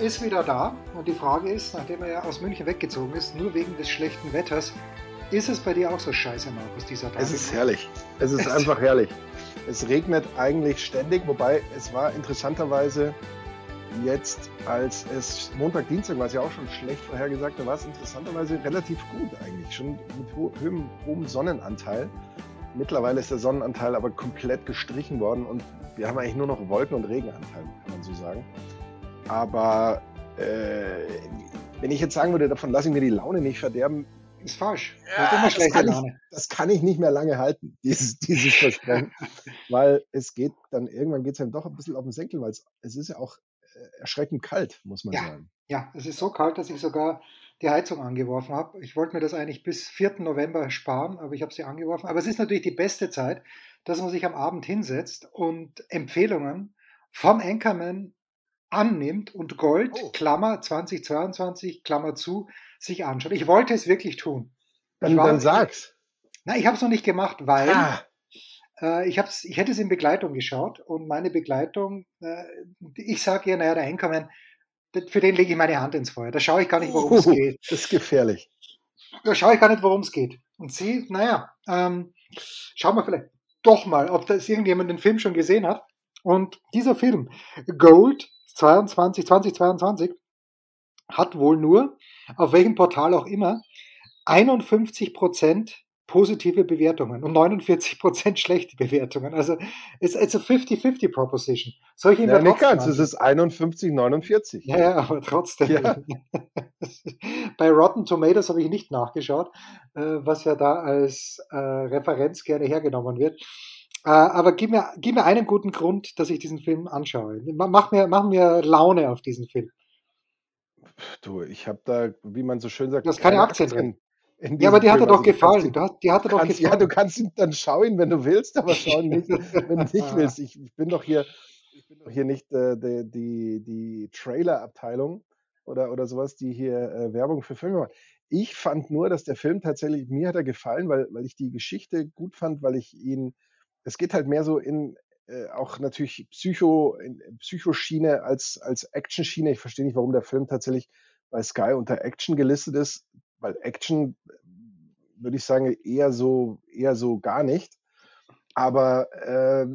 ist wieder da und die Frage ist, nachdem er ja aus München weggezogen ist, nur wegen des schlechten Wetters, ist es bei dir auch so scheiße, Markus, dieser Tag? Es ist herrlich. Es ist einfach herrlich. Es regnet eigentlich ständig, wobei es war interessanterweise jetzt, als es Montag, Dienstag war es ja auch schon schlecht vorhergesagt, da war es interessanterweise relativ gut eigentlich, schon mit ho hohem, hohem Sonnenanteil. Mittlerweile ist der Sonnenanteil aber komplett gestrichen worden und wir haben eigentlich nur noch Wolken- und Regenanteil, kann man so sagen. Aber äh, wenn ich jetzt sagen würde, davon lasse ich mir die Laune nicht verderben, ist falsch. Ja, das, das, kann ich, das, kann ich, nicht mehr lange halten, dieses, dieses Versprechen. weil es geht dann, irgendwann geht es dann doch ein bisschen auf den Senkel, weil es, es ist ja auch äh, erschreckend kalt, muss man ja, sagen. Ja, es ist so kalt, dass ich sogar die Heizung angeworfen habe. Ich wollte mir das eigentlich bis 4. November sparen, aber ich habe sie angeworfen. Aber es ist natürlich die beste Zeit, dass man sich am Abend hinsetzt und Empfehlungen vom Anchorman annimmt und Gold, oh. Klammer 2022, Klammer zu, sich anschaut. Ich wollte es wirklich tun. Dann, war, dann sag's. Na, ich habe es noch nicht gemacht, weil ah. äh, ich, hab's, ich hätte es in Begleitung geschaut und meine Begleitung, äh, ich sage ihr, naja, der Enkermann, für den lege ich meine Hand ins Feuer. Da schaue ich gar nicht, worum es uh, geht. Das ist gefährlich. Da schaue ich gar nicht, worum es geht. Und sie, naja, ähm, schauen wir vielleicht doch mal, ob das irgendjemand den Film schon gesehen hat. Und dieser Film, Gold, 22, 2022 hat wohl nur, auf welchem Portal auch immer, 51% positive Bewertungen und 49% schlechte Bewertungen. Also it's, it's a 50-50 Proposition. Solche ja, nicht ganz, es ist 51, 49. Ja, ja aber trotzdem. Ja. Bei Rotten Tomatoes habe ich nicht nachgeschaut, äh, was ja da als äh, Referenz gerne hergenommen wird. Äh, aber gib mir, gib mir einen guten Grund, dass ich diesen Film anschaue. Mach mir, mach mir Laune auf diesen Film. Du, ich habe da, wie man so schön sagt, du hast keine, keine Aktien drin. Ja, aber die hat er doch also, gefallen. Du hast, die hat er doch kannst, gefallen. Ja, du kannst ihn dann schauen, wenn du willst, aber schauen nicht, wenn du nicht willst. Ich, ich, bin doch hier, ich bin doch hier nicht äh, die, die, die Trailer-Abteilung oder, oder sowas, die hier äh, Werbung für Filme macht. Ich fand nur, dass der Film tatsächlich, mir hat er gefallen, weil, weil ich die Geschichte gut fand, weil ich ihn es geht halt mehr so in äh, auch natürlich Psycho, in Psychoschiene als, als Action-Schiene. Ich verstehe nicht, warum der Film tatsächlich bei Sky unter Action gelistet ist, weil Action würde ich sagen eher so eher so gar nicht. Aber äh,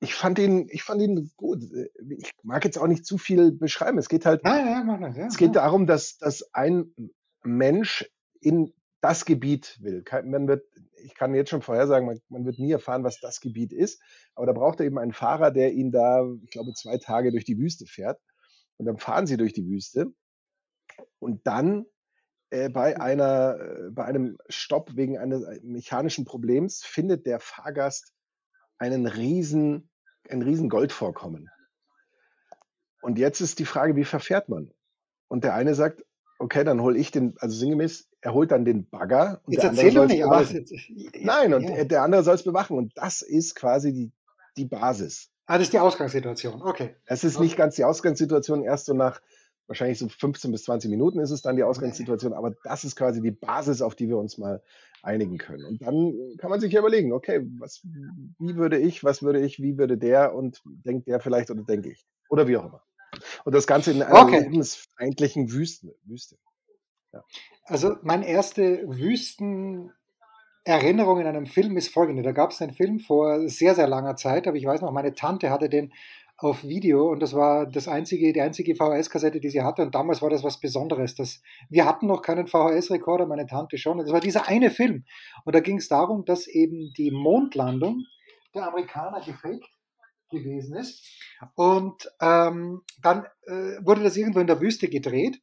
ich fand ihn, ich fand ihn gut. Ich mag jetzt auch nicht zu viel beschreiben. Es geht halt, ja, ja, das, ja, es geht darum, dass, dass ein Mensch in das Gebiet will. Man wird, ich kann jetzt schon vorhersagen, man, man wird nie erfahren, was das Gebiet ist. Aber da braucht er eben einen Fahrer, der ihn da, ich glaube, zwei Tage durch die Wüste fährt. Und dann fahren sie durch die Wüste. Und dann äh, bei einer, äh, bei einem Stopp wegen eines äh, mechanischen Problems findet der Fahrgast einen riesen, ein riesen Goldvorkommen. Und jetzt ist die Frage, wie verfährt man? Und der eine sagt, okay, dann hole ich den, also sinngemäß, er holt dann den Bagger und Jetzt der andere soll es bewachen. Jetzt, Nein, und ja. der andere soll es bewachen. Und das ist quasi die, die Basis. Ah, das ist die Ausgangssituation, okay. Es ist okay. nicht ganz die Ausgangssituation, erst so nach wahrscheinlich so 15 bis 20 Minuten ist es dann die Ausgangssituation, aber das ist quasi die Basis, auf die wir uns mal einigen können. Und dann kann man sich ja überlegen, okay, was, wie würde ich, was würde ich, wie würde der und denkt der vielleicht oder denke ich. Oder wie auch immer. Und das Ganze in einer okay. lebensfeindlichen Wüste. Wüste. Ja. Also meine erste Wüstenerinnerung in einem Film ist folgende. Da gab es einen Film vor sehr, sehr langer Zeit, aber ich weiß noch, meine Tante hatte den auf Video und das war das einzige, die einzige VHS-Kassette, die sie hatte und damals war das was Besonderes. Das, wir hatten noch keinen VHS-Rekorder, meine Tante schon. Und das war dieser eine Film. Und da ging es darum, dass eben die Mondlandung der Amerikaner gefaked gewesen ist. Und ähm, dann äh, wurde das irgendwo in der Wüste gedreht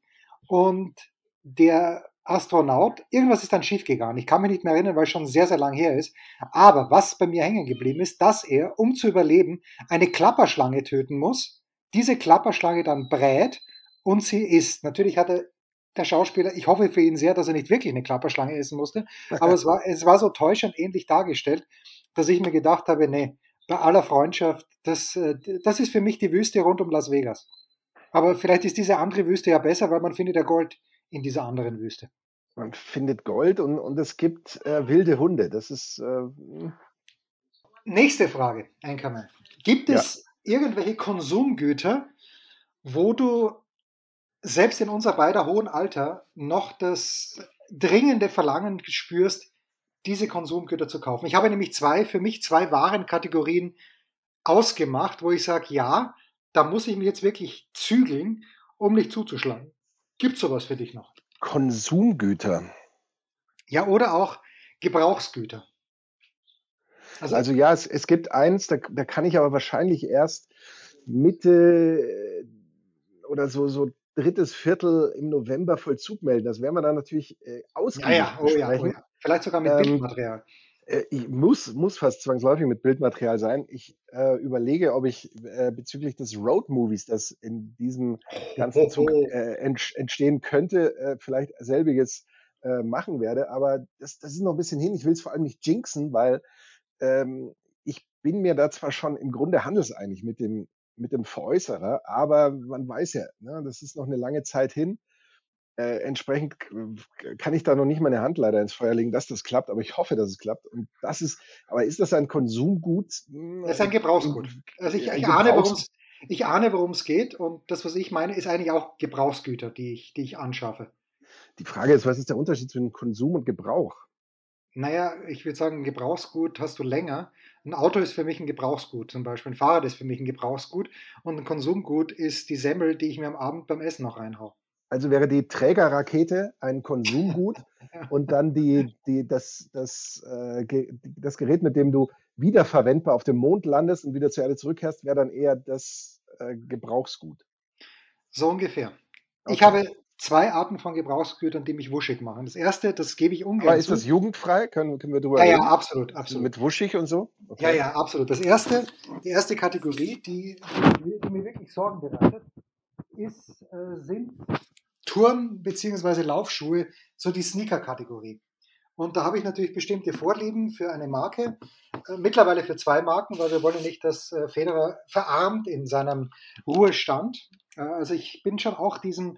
und der Astronaut, irgendwas ist dann schiefgegangen. Ich kann mich nicht mehr erinnern, weil es schon sehr, sehr lang her ist. Aber was bei mir hängen geblieben ist, dass er, um zu überleben, eine Klapperschlange töten muss, diese Klapperschlange dann brät und sie isst. Natürlich hat er der Schauspieler, ich hoffe für ihn sehr, dass er nicht wirklich eine Klapperschlange essen musste, aber es war, es war so täuschend ähnlich dargestellt, dass ich mir gedacht habe, nee, bei aller Freundschaft, das, äh, das ist für mich die Wüste rund um Las Vegas. Aber vielleicht ist diese andere Wüste ja besser, weil man findet ja Gold in dieser anderen Wüste. Man findet Gold und, und es gibt äh, wilde Hunde. Das ist. Äh, Nächste Frage, Einkammer. Gibt es ja. irgendwelche Konsumgüter, wo du selbst in unser beider hohen Alter noch das dringende Verlangen spürst, diese Konsumgüter zu kaufen? Ich habe nämlich zwei, für mich zwei Warenkategorien ausgemacht, wo ich sage, ja, da muss ich mich jetzt wirklich zügeln, um nicht zuzuschlagen. Gibt es sowas für dich noch? Konsumgüter. Ja, oder auch Gebrauchsgüter. Also, also ja, es, es, gibt eins, da, da, kann ich aber wahrscheinlich erst Mitte äh, oder so, so drittes Viertel im November Vollzug melden. Das werden wir dann natürlich äh, ausgiebig ja, ja, oh, ja, oh, ja. Vielleicht sogar mit ähm, Bildmaterial. Äh, ich muss, muss fast zwangsläufig mit Bildmaterial sein. Ich äh, überlege, ob ich äh, bezüglich des Road-Movies, das in diesem ganzen Zug äh, entstehen könnte, äh, vielleicht selbiges äh, machen werde. Aber das, das ist noch ein bisschen hin. Ich will es vor allem nicht jinxen, weil ähm, ich bin mir da zwar schon im Grunde handelseinig mit dem, mit dem Veräußerer, aber man weiß ja, ne, das ist noch eine lange Zeit hin. Äh, entsprechend kann ich da noch nicht meine Hand leider ins Feuer legen, dass das klappt, aber ich hoffe, dass es klappt. Und das ist, aber ist das ein Konsumgut? Hm, das ist ein Gebrauchsgut. Also ich, ich ahne, worum es ich ahne, worum es geht und das, was ich meine, ist eigentlich auch Gebrauchsgüter, die ich, die ich anschaffe. Die Frage ist, was ist der Unterschied zwischen Konsum und Gebrauch? Naja, ich würde sagen, ein Gebrauchsgut hast du länger. Ein Auto ist für mich ein Gebrauchsgut, zum Beispiel. Ein Fahrrad ist für mich ein Gebrauchsgut und ein Konsumgut ist die Semmel, die ich mir am Abend beim Essen noch reinhaue. Also wäre die Trägerrakete ein Konsumgut und dann die, die, das, das, äh, das Gerät, mit dem du wiederverwendbar auf dem Mond landest und wieder zur Erde zurückkehrst, wäre dann eher das äh, Gebrauchsgut. So ungefähr. Okay. Ich habe zwei Arten von Gebrauchsgütern, die mich wuschig machen. Das erste, das gebe ich ungern. Aber ist zu. das jugendfrei? Können, können wir drüber ja, reden? Ja, absolut, absolut. Mit wuschig und so? Okay. Ja, ja, absolut. Das erste, die erste Kategorie, die, die, die mir wirklich Sorgen bereitet, ist, äh, sind Turn- bzw. Laufschuhe, so die Sneaker-Kategorie. Und da habe ich natürlich bestimmte Vorlieben für eine Marke, äh, mittlerweile für zwei Marken, weil wir wollen nicht, dass äh, Federer verarmt in seinem Ruhestand. Äh, also ich bin schon auch diesem,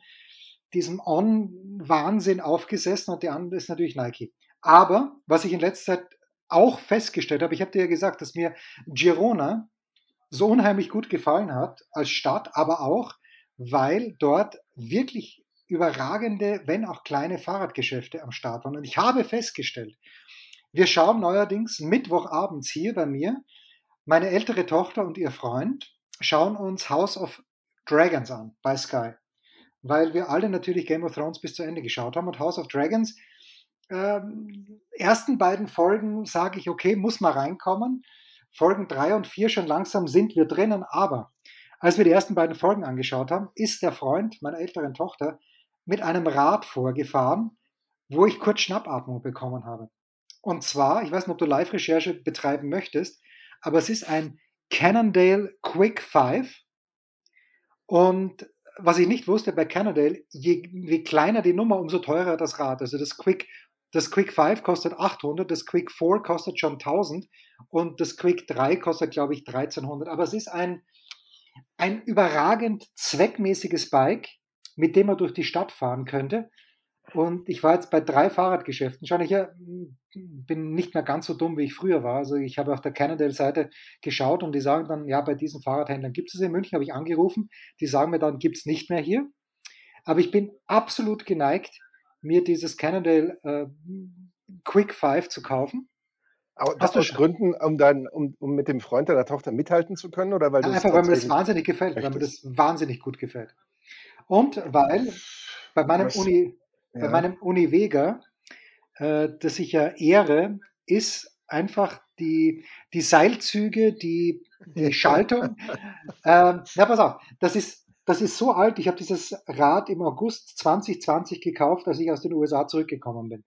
diesem On-Wahnsinn aufgesessen und der andere ist natürlich Nike. Aber was ich in letzter Zeit auch festgestellt habe, ich habe dir ja gesagt, dass mir Girona so unheimlich gut gefallen hat als Stadt, aber auch, weil dort wirklich überragende, wenn auch kleine Fahrradgeschäfte am Start waren. Und ich habe festgestellt, wir schauen neuerdings Mittwochabends hier bei mir, meine ältere Tochter und ihr Freund schauen uns House of Dragons an bei Sky, weil wir alle natürlich Game of Thrones bis zu Ende geschaut haben und House of Dragons ähm, ersten beiden Folgen sage ich, okay, muss mal reinkommen. Folgen drei und vier schon langsam sind wir drinnen, aber als wir die ersten beiden Folgen angeschaut haben, ist der Freund meiner älteren Tochter mit einem Rad vorgefahren, wo ich kurz Schnappatmung bekommen habe. Und zwar, ich weiß nicht, ob du Live-Recherche betreiben möchtest, aber es ist ein Cannondale Quick 5. Und was ich nicht wusste bei Cannondale, je, je kleiner die Nummer, umso teurer das Rad. Also das Quick, das Quick 5 kostet 800, das Quick 4 kostet schon 1000 und das Quick 3 kostet, glaube ich, 1300. Aber es ist ein, ein überragend zweckmäßiges Bike, mit dem man durch die Stadt fahren könnte. Und ich war jetzt bei drei Fahrradgeschäften. Schon ich bin nicht mehr ganz so dumm, wie ich früher war. Also ich habe auf der Cannondale-Seite geschaut und die sagen dann, ja, bei diesen Fahrradhändlern gibt es in München, habe ich angerufen. Die sagen mir dann, gibt es nicht mehr hier. Aber ich bin absolut geneigt, mir dieses Cannondale äh, Quick Five zu kaufen. Aber das aus Gründen, um, dann, um, um mit dem Freund deiner Tochter mithalten zu können? Oder weil ja, einfach, weil mir das wahnsinnig gefällt, weil mir das wahnsinnig gut gefällt. Und weil bei meinem, Was? Uni, ja. bei meinem Uni Vega, äh, das ich ja ehre, ist einfach die, die Seilzüge, die, die Schaltung. ähm, na, pass auf, das ist, das ist so alt. Ich habe dieses Rad im August 2020 gekauft, als ich aus den USA zurückgekommen bin.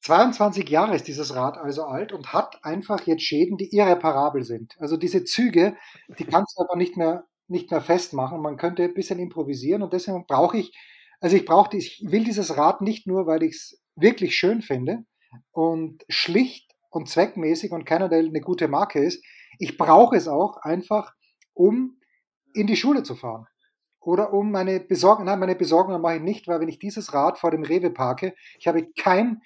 22 Jahre ist dieses Rad also alt und hat einfach jetzt Schäden, die irreparabel sind. Also diese Züge, die kannst du aber nicht mehr nicht mehr festmachen. Man könnte ein bisschen improvisieren und deswegen brauche ich Also ich brauche, ich will dieses Rad nicht nur, weil ich es wirklich schön finde und schlicht und zweckmäßig und Cannondale eine gute Marke ist. Ich brauche es auch einfach, um in die Schule zu fahren. Oder um meine Besorgung, nein, meine Besorgung mache ich nicht, weil wenn ich dieses Rad vor dem Rewe parke, ich habe kein,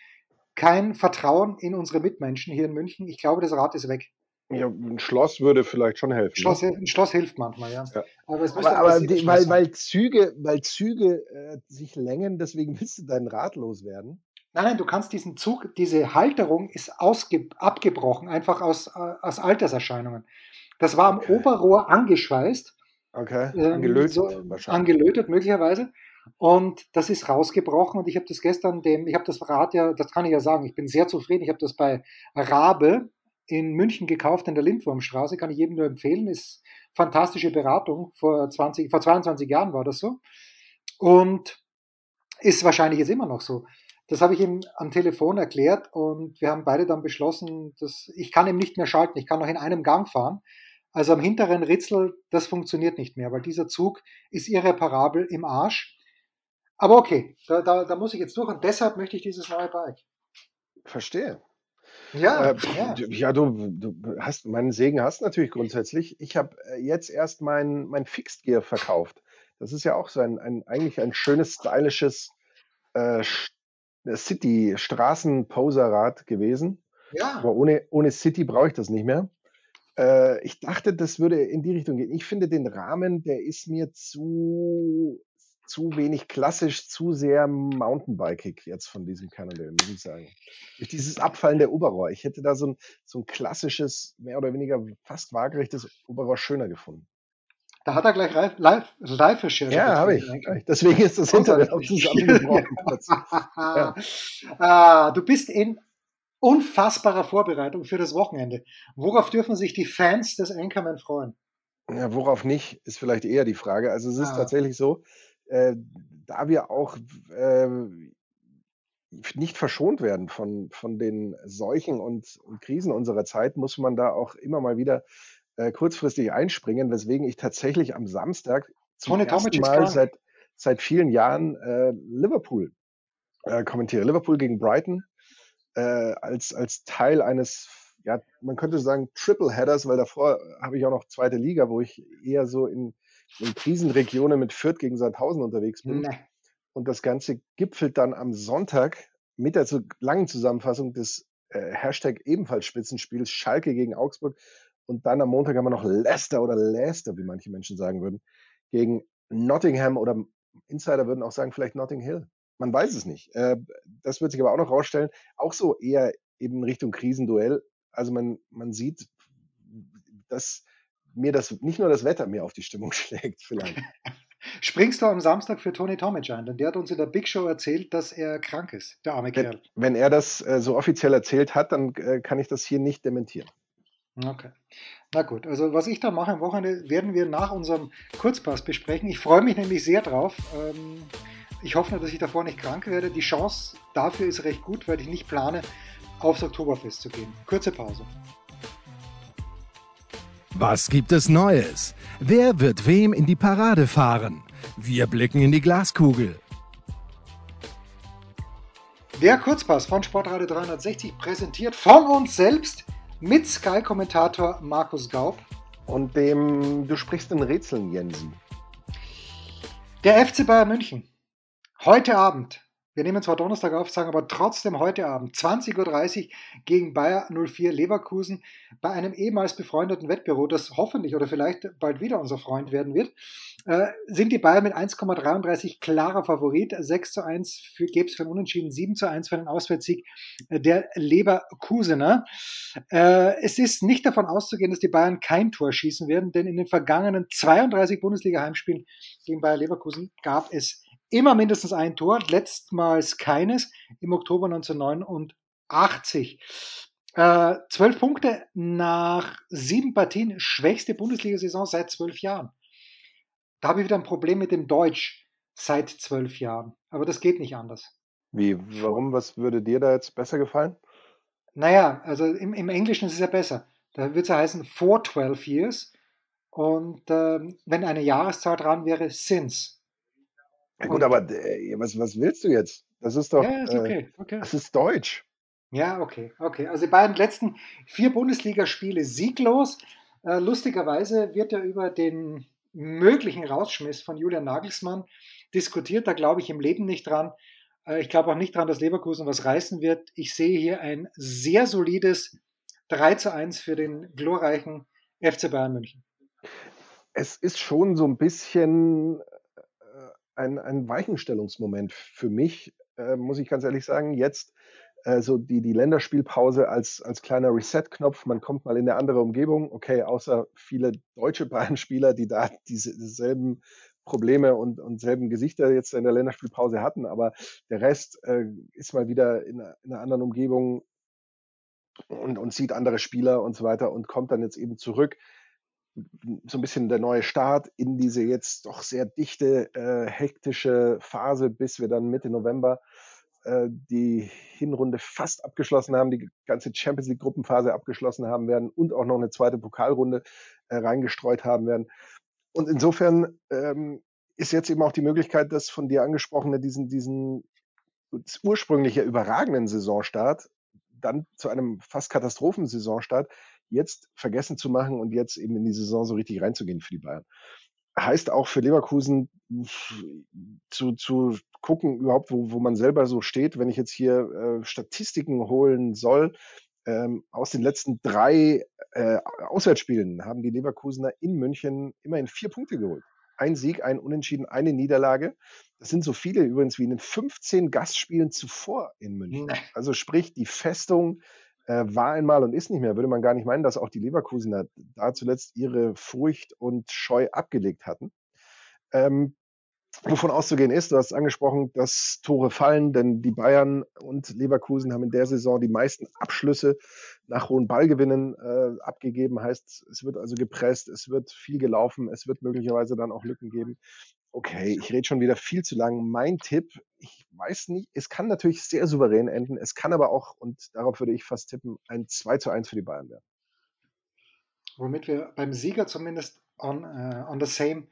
kein Vertrauen in unsere Mitmenschen hier in München. Ich glaube, das Rad ist weg. Ja, ein Schloss würde vielleicht schon helfen. Schloss, ne? Ein Schloss hilft manchmal, ja. ja. Aber, aber, aber die, weil, weil Züge, weil Züge äh, sich längen, deswegen willst du dein Rad loswerden? Nein, nein, du kannst diesen Zug, diese Halterung ist ausge, abgebrochen, einfach aus, äh, aus Alterserscheinungen. Das war am okay. Oberrohr angeschweißt. Okay, ähm, angelötet so, wahrscheinlich. Angelötet möglicherweise. Und das ist rausgebrochen und ich habe das gestern dem, ich habe das Rad ja, das kann ich ja sagen, ich bin sehr zufrieden. Ich habe das bei Rabe in München gekauft in der Lindwurmstraße, kann ich jedem nur empfehlen, ist fantastische Beratung. Vor 20, vor 22 Jahren war das so. Und ist wahrscheinlich jetzt immer noch so. Das habe ich ihm am Telefon erklärt und wir haben beide dann beschlossen, dass ich kann ihm nicht mehr schalten, ich kann noch in einem Gang fahren. Also am hinteren Ritzel, das funktioniert nicht mehr, weil dieser Zug ist irreparabel im Arsch. Aber okay, da, da, da muss ich jetzt durch und deshalb möchte ich dieses neue Bike. Verstehe. Ja, äh, ja. ja du, du, hast meinen Segen hast natürlich grundsätzlich. Ich habe äh, jetzt erst mein, mein Fixed Gear verkauft. Das ist ja auch so ein, ein eigentlich ein schönes, stylisches äh, City-Straßen-Poserrad gewesen. Ja. Aber ohne, ohne City brauche ich das nicht mehr. Äh, ich dachte, das würde in die Richtung gehen. Ich finde den Rahmen, der ist mir zu, zu wenig klassisch, zu sehr Mountainbikig jetzt von diesem Cannondale, muss ich sagen. Durch dieses Abfallen der Oberrohr. Ich hätte da so ein, so ein klassisches, mehr oder weniger fast waagerechtes Oberrohr schöner gefunden. Da hat er gleich live, live. Ja, habe ich. Deswegen ist das Hintergrund auch zusammengebrochen. ja. ah, du bist in unfassbarer Vorbereitung für das Wochenende. Worauf dürfen sich die Fans des Anchorman freuen? Ja, worauf nicht, ist vielleicht eher die Frage. Also es ist ah. tatsächlich so, äh, da wir auch äh, nicht verschont werden von, von den Seuchen und, und Krisen unserer Zeit, muss man da auch immer mal wieder äh, kurzfristig einspringen, weswegen ich tatsächlich am Samstag zum Tony ersten Mal seit, seit vielen Jahren äh, Liverpool äh, kommentiere. Liverpool gegen Brighton äh, als, als Teil eines, ja, man könnte sagen Triple Headers, weil davor habe ich auch noch zweite Liga, wo ich eher so in, in Krisenregionen mit Fürth gegen Sandhausen unterwegs bin. Nee. Und das Ganze gipfelt dann am Sonntag mit der zu langen Zusammenfassung des äh, Hashtag ebenfalls Spitzenspiels Schalke gegen Augsburg, und dann am Montag haben wir noch Leicester oder Leicester, wie manche Menschen sagen würden, gegen Nottingham oder Insider würden auch sagen, vielleicht Notting Hill. Man weiß es nicht. Äh, das wird sich aber auch noch rausstellen. Auch so eher eben Richtung Krisenduell. Also man, man sieht, dass mir das nicht nur das Wetter mir auf die Stimmung schlägt, vielleicht. Springst du am Samstag für Tony Tomic ein? Denn der hat uns in der Big Show erzählt, dass er krank ist, der arme wenn, Kerl. Wenn er das äh, so offiziell erzählt hat, dann äh, kann ich das hier nicht dementieren. Okay. Na gut, also was ich da mache am Wochenende, werden wir nach unserem Kurzpass besprechen. Ich freue mich nämlich sehr drauf. Ähm, ich hoffe nur, dass ich davor nicht krank werde. Die Chance dafür ist recht gut, weil ich nicht plane, aufs Oktoberfest zu gehen. Kurze Pause. Was gibt es Neues? Wer wird wem in die Parade fahren? Wir blicken in die Glaskugel. Der Kurzpass von Sportradio 360 präsentiert von uns selbst mit Sky-Kommentator Markus Gaub. Und dem, du sprichst in Rätseln, Jensen. Der FC Bayern München. Heute Abend wir nehmen zwar Donnerstag auf, sagen aber trotzdem heute Abend 20.30 Uhr gegen Bayer 04 Leverkusen bei einem ehemals befreundeten Wettbüro, das hoffentlich oder vielleicht bald wieder unser Freund werden wird, äh, sind die Bayern mit 1,33 klarer Favorit. 6 zu 1 für Gebs für den Unentschieden, 7 zu 1 für den Auswärtssieg äh, der Leverkusener. Äh, es ist nicht davon auszugehen, dass die Bayern kein Tor schießen werden, denn in den vergangenen 32 Bundesliga-Heimspielen gegen Bayer Leverkusen gab es immer mindestens ein Tor, letztmals keines im Oktober 1989. Äh, zwölf Punkte nach sieben Partien, schwächste Bundesliga-Saison seit zwölf Jahren. Da habe ich wieder ein Problem mit dem Deutsch seit zwölf Jahren. Aber das geht nicht anders. Wie, warum? Was würde dir da jetzt besser gefallen? Naja, also im, im Englischen ist es ja besser. Da würde es ja heißen for 12 years. Und ähm, wenn eine Jahreszahl dran wäre, since. Ja, gut, aber äh, was, was willst du jetzt? Das ist doch. Ja, ist okay. Äh, okay. das ist Deutsch. Ja, okay, okay. Also die beiden letzten vier Bundesligaspiele sieglos. Äh, lustigerweise wird ja über den möglichen Rausschmiss von Julian Nagelsmann diskutiert. Da glaube ich im Leben nicht dran. Äh, ich glaube auch nicht dran, dass Leverkusen was reißen wird. Ich sehe hier ein sehr solides 3 zu 1 für den glorreichen FC Bayern München. Es ist schon so ein bisschen ein, ein Weichenstellungsmoment für mich, äh, muss ich ganz ehrlich sagen. Jetzt äh, so die, die Länderspielpause als, als kleiner Reset-Knopf. Man kommt mal in eine andere Umgebung. Okay, außer viele deutsche Bayern-Spieler, die da diese, dieselben Probleme und, und selben Gesichter jetzt in der Länderspielpause hatten, aber der Rest äh, ist mal wieder in, in einer anderen Umgebung und, und sieht andere Spieler und so weiter und kommt dann jetzt eben zurück. So ein bisschen der neue Start in diese jetzt doch sehr dichte, äh, hektische Phase, bis wir dann Mitte November äh, die Hinrunde fast abgeschlossen haben, die ganze Champions League Gruppenphase abgeschlossen haben werden und auch noch eine zweite Pokalrunde äh, reingestreut haben werden. Und insofern ähm, ist jetzt eben auch die Möglichkeit, dass von dir angesprochene diesen, diesen ursprüngliche überragenden Saisonstart dann zu einem fast Katastrophensaisonstart jetzt vergessen zu machen und jetzt eben in die Saison so richtig reinzugehen für die Bayern heißt auch für Leverkusen zu, zu gucken, überhaupt, wo, wo man selber so steht. Wenn ich jetzt hier äh, Statistiken holen soll, ähm, aus den letzten drei äh, Auswärtsspielen haben die Leverkusener in München immerhin vier Punkte geholt. Ein Sieg, ein Unentschieden, eine Niederlage. Das sind so viele übrigens wie in den 15 Gastspielen zuvor in München. Also sprich, die Festung äh, war einmal und ist nicht mehr, würde man gar nicht meinen, dass auch die Leverkusener da zuletzt ihre Furcht und Scheu abgelegt hatten. Ähm, wovon auszugehen ist, du hast angesprochen, dass Tore fallen, denn die Bayern und Leverkusen haben in der Saison die meisten Abschlüsse nach hohen Ballgewinnen äh, abgegeben. Heißt, es wird also gepresst, es wird viel gelaufen, es wird möglicherweise dann auch Lücken geben. Okay, ich rede schon wieder viel zu lang. Mein Tipp, ich weiß nicht, es kann natürlich sehr souverän enden, es kann aber auch, und darauf würde ich fast tippen, ein 2 zu 1 für die Bayern werden. Womit wir beim Sieger zumindest on, uh, on the same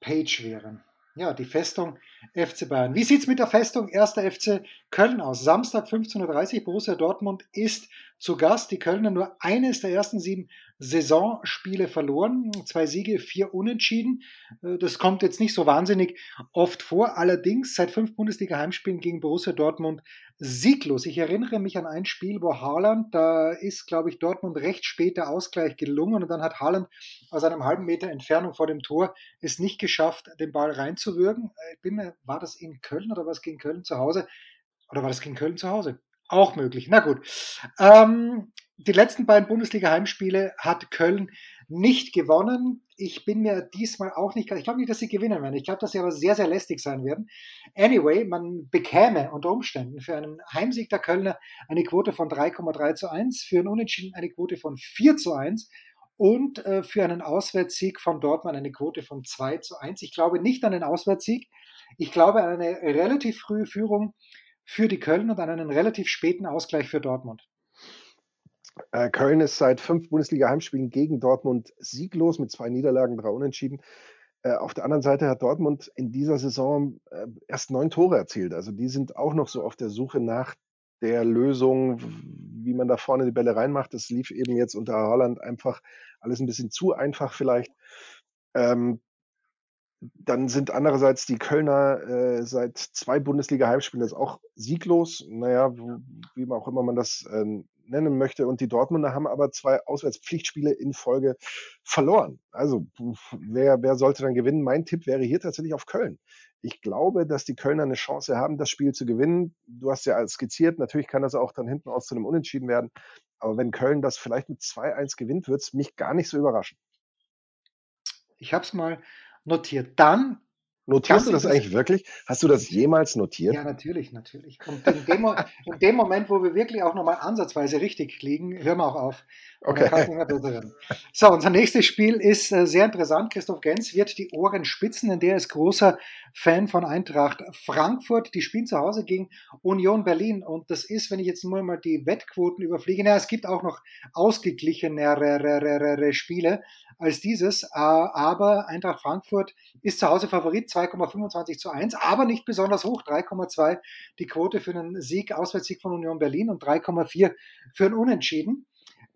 page wären. Ja, die Festung FC Bayern. Wie sieht es mit der Festung 1. FC Köln aus? Samstag 15.30 Uhr, Borussia Dortmund ist zu Gast. Die Kölner nur eines der ersten sieben Saisonspiele verloren. Zwei Siege, vier Unentschieden. Äh, das kommt jetzt nicht so wahnsinnig oft vor. Allerdings seit fünf Bundesliga-Heimspielen gegen Borussia Dortmund sieglos. Ich erinnere mich an ein Spiel, wo Haaland, da ist, glaube ich, Dortmund recht spät der Ausgleich gelungen und dann hat Haaland aus einem halben Meter Entfernung vor dem Tor es nicht geschafft, den Ball reinzuwürgen. Ich bin mir, war das in Köln oder was gegen Köln zu Hause? Oder war das gegen Köln zu Hause? Auch möglich. Na gut. Ähm, die letzten beiden Bundesliga-Heimspiele hat Köln nicht gewonnen. Ich bin mir diesmal auch nicht, ich glaube nicht, dass sie gewinnen werden. Ich glaube, dass sie aber sehr, sehr lästig sein werden. Anyway, man bekäme unter Umständen für einen Heimsieg der Kölner eine Quote von 3,3 zu 1, für einen Unentschieden eine Quote von 4 zu 1 und äh, für einen Auswärtssieg von Dortmund eine Quote von 2 zu 1. Ich glaube nicht an den Auswärtssieg. Ich glaube an eine relativ frühe Führung für die Köln und an einen relativ späten Ausgleich für Dortmund. Äh, Köln ist seit fünf Bundesliga-Heimspielen gegen Dortmund sieglos mit zwei Niederlagen, drei Unentschieden. Äh, auf der anderen Seite hat Dortmund in dieser Saison äh, erst neun Tore erzielt. Also die sind auch noch so auf der Suche nach der Lösung, wie man da vorne die Bälle reinmacht. Das lief eben jetzt unter Holland einfach alles ein bisschen zu einfach vielleicht. Ähm, dann sind andererseits die Kölner äh, seit zwei Bundesliga-Heimspielen jetzt auch sieglos. Naja, wie auch immer man das äh, nennen möchte. Und die Dortmunder haben aber zwei Auswärtspflichtspiele in Folge verloren. Also wer, wer sollte dann gewinnen? Mein Tipp wäre hier tatsächlich auf Köln. Ich glaube, dass die Kölner eine Chance haben, das Spiel zu gewinnen. Du hast ja skizziert, natürlich kann das auch dann hinten aus zu einem Unentschieden werden. Aber wenn Köln das vielleicht mit 2-1 gewinnt, wird es mich gar nicht so überraschen. Ich habe es mal notiert. Dann Notierst du das eigentlich wirklich? Hast du das jemals notiert? Ja, natürlich, natürlich. Und in dem, in dem Moment, wo wir wirklich auch nochmal ansatzweise richtig liegen, hören wir auch auf. Okay. So, unser nächstes Spiel ist äh, sehr interessant. Christoph Gens wird die Ohren spitzen, denn der ist großer Fan von Eintracht Frankfurt. Die spielen zu Hause gegen Union Berlin. Und das ist, wenn ich jetzt nur mal die Wettquoten überfliege, na, es gibt auch noch ausgeglichenere Spiele als dieses. Aber Eintracht Frankfurt ist zu Hause Favorit 2,25 zu 1, aber nicht besonders hoch, 3,2 die Quote für einen Sieg, Auswärtssieg von Union Berlin und 3,4 für ein Unentschieden.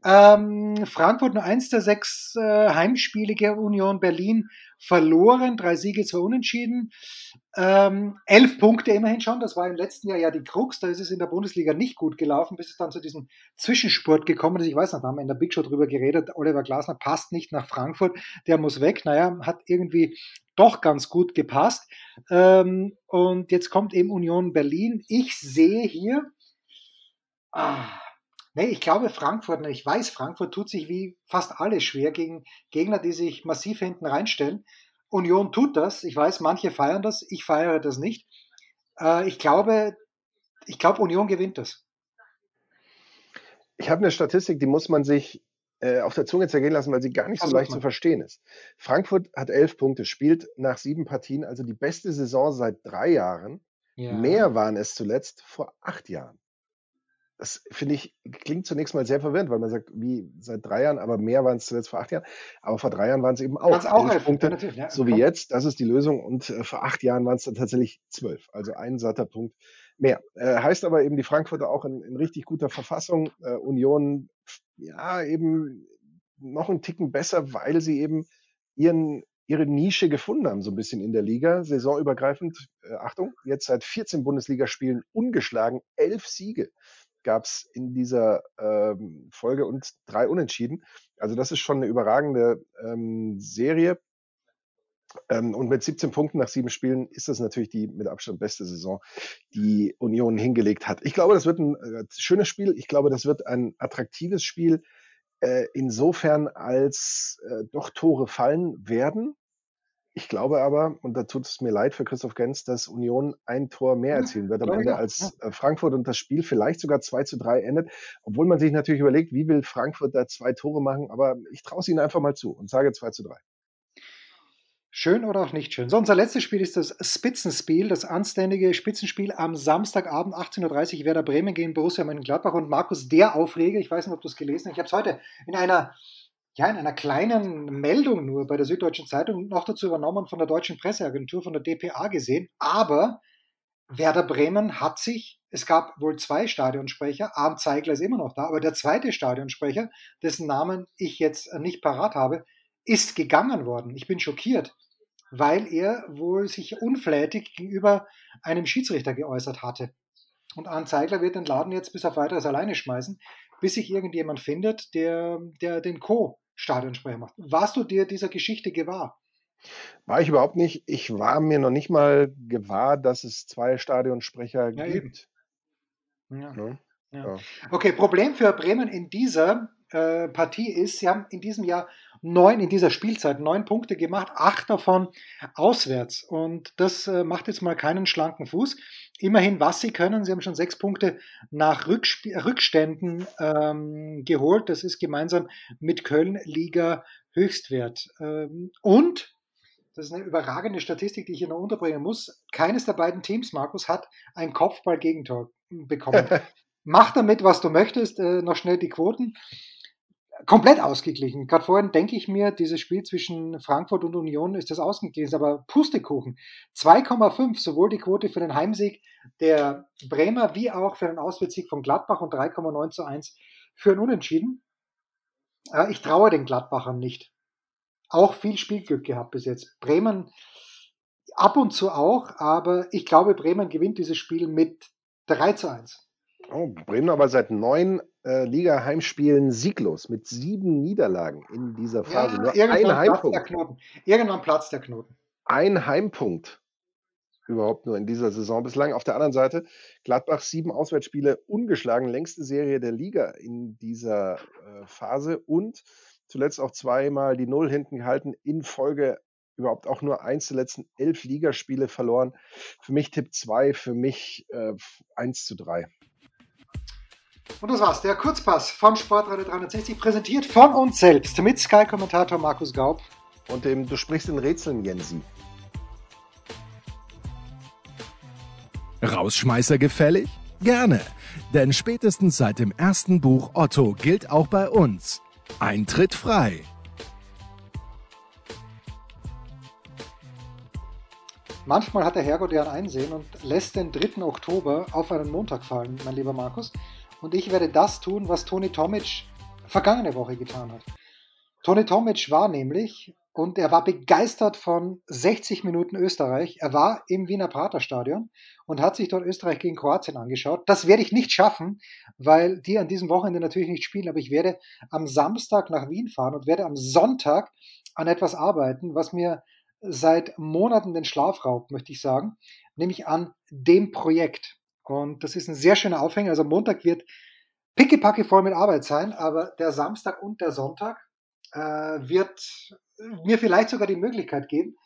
Ähm, Frankfurt nur eins der sechs äh, Heimspiele gegen Union Berlin verloren, drei Siege, zwei Unentschieden. Ähm, elf Punkte immerhin schon, das war im letzten Jahr ja die Krux, da ist es in der Bundesliga nicht gut gelaufen, bis es dann zu diesem Zwischenspurt gekommen ist. Ich weiß noch, da haben wir in der Big Show drüber geredet, Oliver Glasner passt nicht nach Frankfurt, der muss weg. Naja, hat irgendwie doch ganz gut gepasst. Ähm, und jetzt kommt eben Union Berlin. Ich sehe hier, ah, Nee, ich glaube Frankfurt, ich weiß, Frankfurt tut sich wie fast alles schwer gegen Gegner, die sich massiv hinten reinstellen. Union tut das. Ich weiß, manche feiern das. Ich feiere das nicht. Äh, ich glaube, ich glaube, Union gewinnt das. Ich habe eine Statistik, die muss man sich äh, auf der Zunge zergehen lassen, weil sie gar nicht so leicht zu verstehen ist. Frankfurt hat elf Punkte, spielt nach sieben Partien, also die beste Saison seit drei Jahren. Ja. Mehr waren es zuletzt vor acht Jahren das finde ich, klingt zunächst mal sehr verwirrend, weil man sagt, wie seit drei Jahren, aber mehr waren es zuletzt vor acht Jahren. Aber vor drei Jahren waren es eben auch, auch elf Punkte, ja, so wie jetzt. Das ist die Lösung. Und äh, vor acht Jahren waren es dann tatsächlich zwölf. Also ein satter Punkt mehr. Äh, heißt aber eben die Frankfurter auch in, in richtig guter Verfassung. Äh, Union, ja, eben noch einen Ticken besser, weil sie eben ihren, ihre Nische gefunden haben, so ein bisschen in der Liga, saisonübergreifend. Äh, Achtung, jetzt seit 14 Bundesligaspielen ungeschlagen, elf Siege gab es in dieser ähm, Folge und drei Unentschieden. Also das ist schon eine überragende ähm, Serie. Ähm, und mit 17 Punkten nach sieben Spielen ist das natürlich die mit Abstand beste Saison, die Union hingelegt hat. Ich glaube, das wird ein äh, schönes Spiel. Ich glaube, das wird ein attraktives Spiel. Äh, insofern als äh, doch Tore fallen werden. Ich glaube aber, und da tut es mir leid für Christoph Gens, dass Union ein Tor mehr erzielen wird am Ende als äh, Frankfurt und das Spiel vielleicht sogar 2 zu 3 endet. Obwohl man sich natürlich überlegt, wie will Frankfurt da zwei Tore machen, aber ich traue es ihnen einfach mal zu und sage 2 zu 3. Schön oder auch nicht schön. So, unser letztes Spiel ist das Spitzenspiel, das anständige Spitzenspiel am Samstagabend 18.30 Uhr Werder Bremen gegen Borussia Mönchengladbach und Markus, der Aufreger, ich weiß nicht, ob du es gelesen hast, ich habe es heute in einer ja, in einer kleinen Meldung nur bei der Süddeutschen Zeitung noch dazu übernommen von der Deutschen Presseagentur, von der DPA gesehen. Aber Werder Bremen hat sich, es gab wohl zwei Stadionsprecher, Arndt Zeigler ist immer noch da, aber der zweite Stadionsprecher, dessen Namen ich jetzt nicht parat habe, ist gegangen worden. Ich bin schockiert, weil er wohl sich unflätig gegenüber einem Schiedsrichter geäußert hatte. Und Arndt Zeigler wird den Laden jetzt bis auf weiteres alleine schmeißen, bis sich irgendjemand findet, der, der den Co. Stadionsprecher macht. Warst du dir dieser Geschichte gewahr? War ich überhaupt nicht. Ich war mir noch nicht mal gewahr, dass es zwei Stadionsprecher ja, gibt. Ja. Ja. ja. Okay, Problem für Bremen in dieser äh, Partie ist, sie haben in diesem Jahr neun, in dieser Spielzeit neun Punkte gemacht, acht davon auswärts. Und das äh, macht jetzt mal keinen schlanken Fuß. Immerhin, was sie können, sie haben schon sechs Punkte nach Rücksp Rückständen ähm, geholt. Das ist gemeinsam mit Köln Liga Höchstwert. Ähm, und das ist eine überragende Statistik, die ich hier noch unterbringen muss. Keines der beiden Teams, Markus, hat ein Kopfball-Gegentor bekommen. Mach damit, was du möchtest. Äh, noch schnell die Quoten komplett ausgeglichen. Gerade vorhin denke ich mir, dieses Spiel zwischen Frankfurt und Union ist das ausgeglichen, aber Pustekuchen. 2,5, sowohl die Quote für den Heimsieg der Bremer wie auch für den Auswärtssieg von Gladbach und 3,9 zu 1 für ein Unentschieden. Ich traue den Gladbachern nicht. Auch viel Spielglück gehabt bis jetzt. Bremen ab und zu auch, aber ich glaube, Bremen gewinnt dieses Spiel mit 3 zu 1. Oh, Bremen aber seit neun äh, Liga-Heimspielen sieglos mit sieben Niederlagen in dieser Phase. Ja, Nur irgendwann, ein Platz der Knoten. irgendwann platzt der Knoten. Ein Heimpunkt überhaupt nur in dieser Saison bislang. Auf der anderen Seite Gladbach sieben Auswärtsspiele ungeschlagen, längste Serie der Liga in dieser äh, Phase und zuletzt auch zweimal die Null hinten gehalten in Folge überhaupt auch nur eins der letzten elf Ligaspiele verloren. Für mich Tipp 2, für mich äh, 1 zu 3. Und das war's, der Kurzpass von Sportradio 360, präsentiert von uns selbst mit Sky-Kommentator Markus Gaub. Und dem Du sprichst in Rätseln, Jensi. Rausschmeißer gefällig? Gerne, denn spätestens seit dem ersten Buch Otto gilt auch bei uns. Eintritt frei. manchmal hat der Herrgott ja ein Einsehen und lässt den 3. Oktober auf einen Montag fallen, mein lieber Markus. Und ich werde das tun, was Toni Tomic vergangene Woche getan hat. Toni Tomic war nämlich, und er war begeistert von 60 Minuten Österreich. Er war im Wiener Praterstadion und hat sich dort Österreich gegen Kroatien angeschaut. Das werde ich nicht schaffen, weil die an diesem Wochenende natürlich nicht spielen, aber ich werde am Samstag nach Wien fahren und werde am Sonntag an etwas arbeiten, was mir seit Monaten den Schlaf raubt, möchte ich sagen, nämlich an dem Projekt. Und das ist ein sehr schöner Aufhänger. Also Montag wird pickepacke voll mit Arbeit sein, aber der Samstag und der Sonntag äh, wird mir vielleicht sogar die Möglichkeit geben.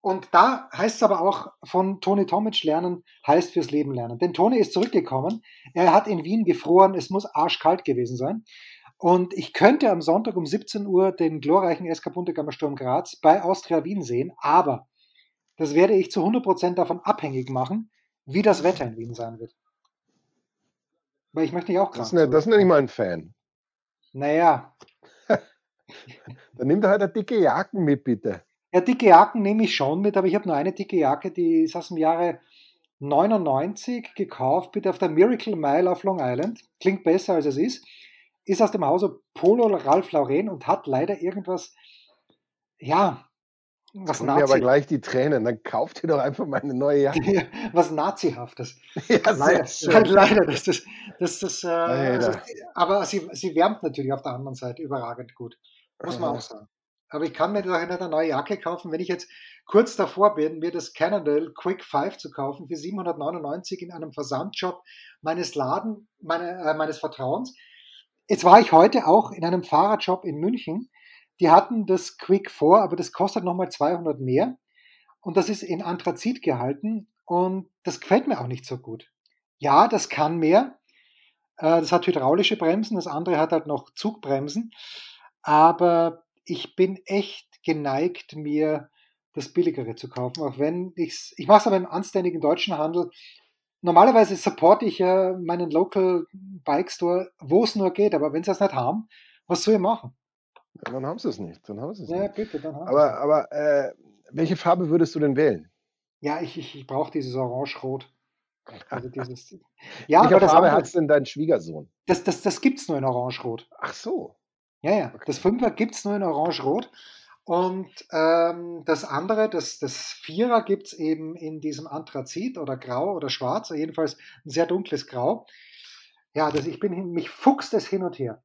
Und da heißt es aber auch von Toni Tomic lernen, heißt fürs Leben lernen. Denn Toni ist zurückgekommen. Er hat in Wien gefroren. Es muss arschkalt gewesen sein. Und ich könnte am Sonntag um 17 Uhr den glorreichen SK Bundegammer Sturm Graz bei Austria Wien sehen. Aber das werde ich zu 100% davon abhängig machen, wie das Wetter in Wien sein wird. Weil ich möchte nicht auch krank Das, das ist nicht mal ein Fan. Naja. Dann nimm doch halt eine dicke Jacken mit, bitte. Ja, dicke Jacken nehme ich schon mit, aber ich habe nur eine dicke Jacke, die ist aus dem Jahre 99 gekauft, bitte auf der Miracle Mile auf Long Island. Klingt besser als es ist. Ist aus dem Hause Polo Ralph Lauren und hat leider irgendwas, ja, was Nazi. mir aber gleich die Tränen. Dann kauft ihr doch einfach mal eine neue Jacke. was Nazihaftes. Ja, leider, schön. leider. Das, das, das, das, äh, also, aber sie, sie wärmt natürlich auf der anderen Seite überragend gut. Muss man auch sagen. Aber ich kann mir doch nicht eine neue Jacke kaufen, wenn ich jetzt kurz davor bin, mir das Cannondale Quick 5 zu kaufen für 799 in einem Versandshop meines Laden, meine, äh, meines Vertrauens. Jetzt war ich heute auch in einem Fahrradshop in München die hatten das Quick vor, aber das kostet nochmal 200 mehr. Und das ist in Anthrazit gehalten und das gefällt mir auch nicht so gut. Ja, das kann mehr. Äh, das hat hydraulische Bremsen, das andere hat halt noch Zugbremsen. Aber ich bin echt geneigt, mir das Billigere zu kaufen, auch wenn ich's, ich mache es aber im anständigen deutschen Handel. Normalerweise supporte ich ja meinen Local Bike Store, wo es nur geht, aber wenn sie das nicht haben, was soll ich machen? Ja, dann haben sie es nicht. Dann haben sie es ja, nicht. bitte, dann haben aber aber äh, welche Farbe würdest du denn wählen? Ja, ich, ich, ich brauche dieses Orange-Rot. Also dieses, ja, Welche aber Farbe hat es denn dein Schwiegersohn? Das, das, das gibt es nur in Orange-Rot. Ach so. Ja, ja. Okay. Das Fünfer gibt es nur in Orange-Rot. Und ähm, das andere, das, das Vierer gibt es eben in diesem Anthrazit oder Grau oder Schwarz, jedenfalls ein sehr dunkles Grau. Ja, das, ich bin mich fuchst es hin und her.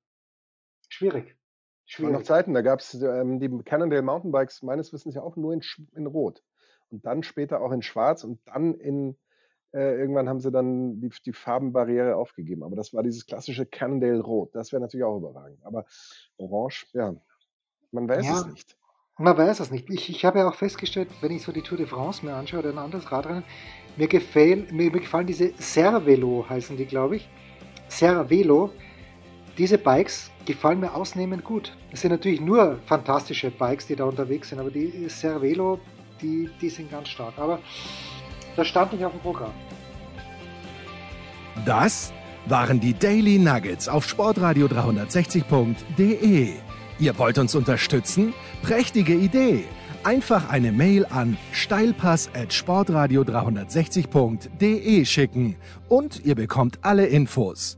Schwierig. Schwierig. noch Zeiten, da gab es ähm, die Cannondale Mountainbikes meines Wissens ja auch nur in, in Rot und dann später auch in Schwarz und dann in äh, irgendwann haben sie dann die, die, Farbenbarriere aufgegeben. Aber das war dieses klassische Cannondale Rot. Das wäre natürlich auch überragend. Aber Orange, ja, man weiß ja, es nicht. Man weiß es nicht. Ich, ich habe ja auch festgestellt, wenn ich so die Tour de France mir anschaue oder ein anderes Radrennen, mir, gefäll, mir, mir gefallen diese Cervelo, heißen die, glaube ich. Cervelo. Diese Bikes gefallen mir ausnehmend gut. Es sind natürlich nur fantastische Bikes, die da unterwegs sind, aber die Cervelo, die, die sind ganz stark. Aber das stand nicht auf dem Programm. Das waren die Daily Nuggets auf sportradio 360.de. Ihr wollt uns unterstützen? Prächtige Idee! Einfach eine Mail an steilpass@sportradio 360.de schicken und ihr bekommt alle Infos.